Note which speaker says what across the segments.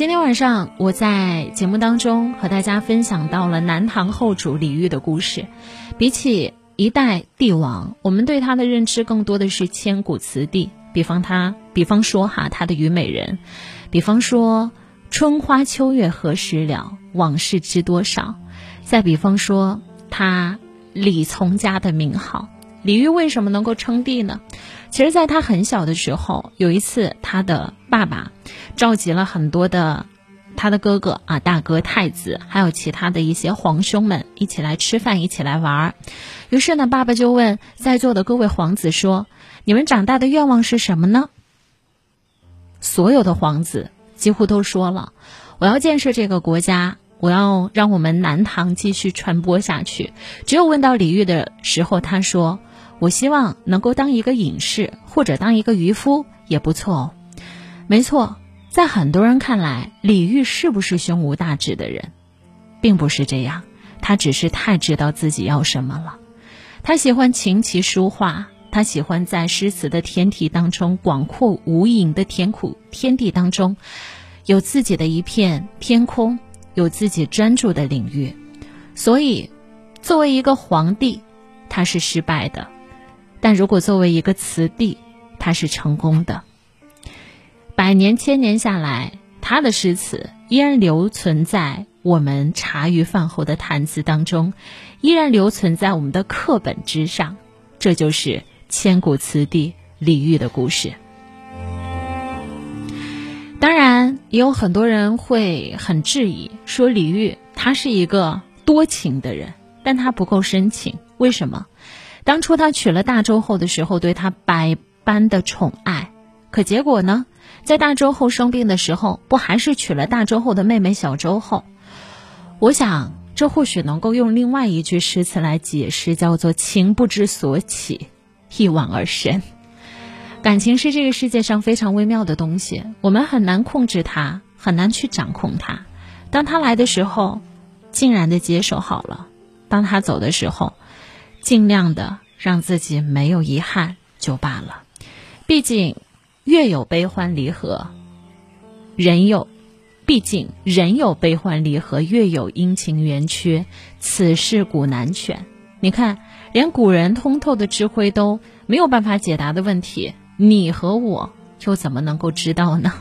Speaker 1: 今天晚上我在节目当中和大家分享到了南唐后主李煜的故事。比起一代帝王，我们对他的认知更多的是千古词帝。比方他，比方说哈他的虞美人，比方说春花秋月何时了，往事知多少。再比方说他李从家的名号。李煜为什么能够称帝呢？其实，在他很小的时候，有一次，他的爸爸召集了很多的他的哥哥啊，大哥太子，还有其他的一些皇兄们一起来吃饭，一起来玩儿。于是呢，爸爸就问在座的各位皇子说：“你们长大的愿望是什么呢？”所有的皇子几乎都说了：“我要建设这个国家。”我要让我们南唐继续传播下去。只有问到李煜的时候，他说：“我希望能够当一个隐士，或者当一个渔夫也不错哦。”没错，在很多人看来，李煜是不是胸无大志的人，并不是这样。他只是太知道自己要什么了。他喜欢琴棋书画，他喜欢在诗词的天地当中，广阔无垠的天苦天地当中，有自己的一片天空。有自己专注的领域，所以，作为一个皇帝，他是失败的；但如果作为一个词帝，他是成功的。百年千年下来，他的诗词依然留存在我们茶余饭后的谈资当中，依然留存在我们的课本之上。这就是千古词帝李煜的故事。当然，也有很多人会很质疑，说李煜他是一个多情的人，但他不够深情。为什么？当初他娶了大周后的时候，对他百般的宠爱，可结果呢？在大周后生病的时候，不还是娶了大周后的妹妹小周后？我想，这或许能够用另外一句诗词来解释，叫做“情不知所起，一往而深”。感情是这个世界上非常微妙的东西，我们很难控制它，很难去掌控它。当它来的时候，竟然的接受好了；当他走的时候，尽量的让自己没有遗憾就罢了。毕竟，月有悲欢离合，人有；毕竟人有悲欢离合，月有阴晴圆缺，此事古难全。你看，连古人通透的智慧都没有办法解答的问题。你和我又怎么能够知道呢？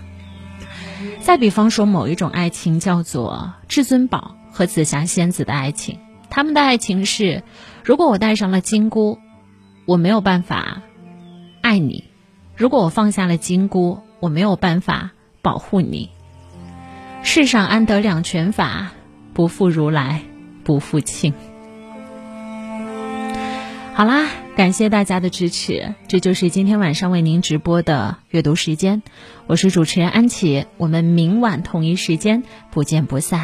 Speaker 1: 再比方说，某一种爱情叫做至尊宝和紫霞仙子的爱情，他们的爱情是：如果我戴上了金箍，我没有办法爱你；如果我放下了金箍，我没有办法保护你。世上安得两全法？不负如来不负卿。好啦，感谢大家的支持，这就是今天晚上为您直播的阅读时间。我是主持人安琪，我们明晚同一时间不见不散。